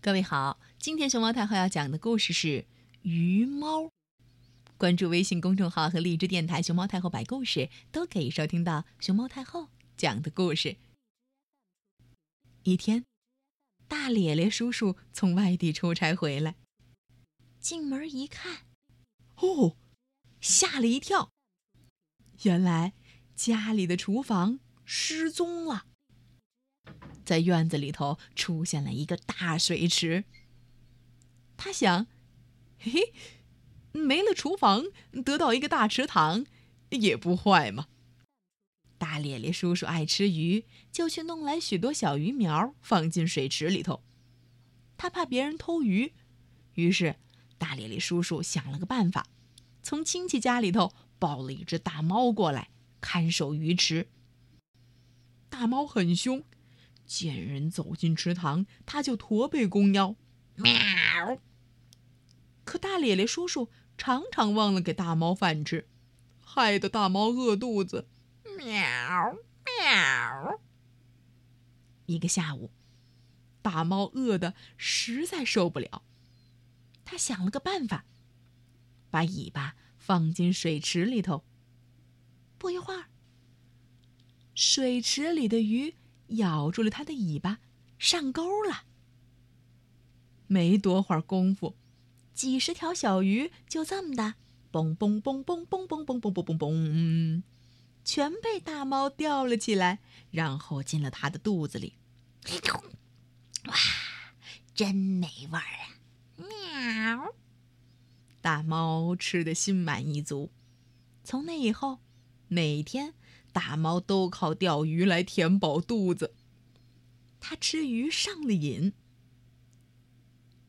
各位好，今天熊猫太后要讲的故事是《鱼猫》。关注微信公众号和荔枝电台“熊猫太后摆故事”，都可以收听到熊猫太后讲的故事。一天，大咧咧叔叔从外地出差回来，进门一看，哦，吓了一跳。原来家里的厨房失踪了。在院子里头出现了一个大水池。他想，嘿嘿，没了厨房，得到一个大池塘，也不坏嘛。大咧咧叔叔爱吃鱼，就去弄来许多小鱼苗，放进水池里头。他怕别人偷鱼，于是大咧咧叔叔想了个办法，从亲戚家里头抱了一只大猫过来看守鱼池。大猫很凶。见人走进池塘，他就驼背弓腰，喵。可大咧咧叔叔常常忘了给大猫饭吃，害得大猫饿肚子，喵喵。一个下午，大猫饿得实在受不了，他想了个办法，把尾巴放进水池里头。不一会儿，水池里的鱼。咬住了它的尾巴，上钩了。没多会儿功夫，几十条小鱼就这么的，嘣嘣嘣嘣嘣嘣嘣嘣嘣嘣嘣，全被大猫叼了起来，然后进了它的肚子里。哇，真美味儿啊！喵。大猫吃的心满意足。从那以后，每天。大猫都靠钓鱼来填饱肚子。它吃鱼上了瘾。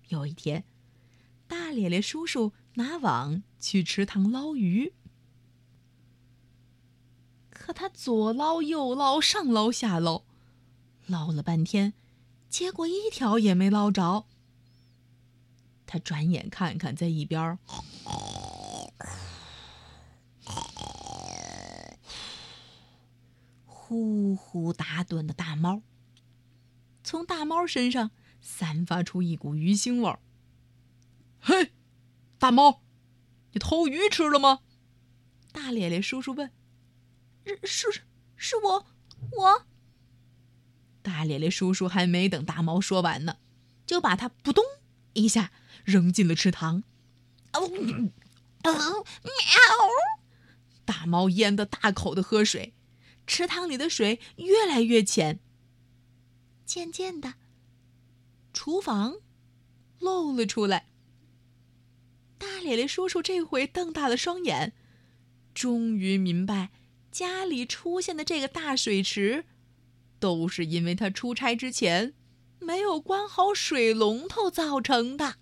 有一天，大咧咧叔叔拿网去池塘捞鱼，可他左捞右捞，上捞下捞，捞了半天，结果一条也没捞着。他转眼看看，在一边。呼呼打盹的大猫，从大猫身上散发出一股鱼腥味儿。嘿，大猫，你偷鱼吃了吗？大咧咧叔叔问。是是是我我。大咧咧叔叔还没等大猫说完呢，就把它扑通一下扔进了池塘。哦，喵！大猫淹得大口的喝水。池塘里的水越来越浅。渐渐的，厨房露了出来。大咧咧叔叔这回瞪大了双眼，终于明白家里出现的这个大水池，都是因为他出差之前没有关好水龙头造成的。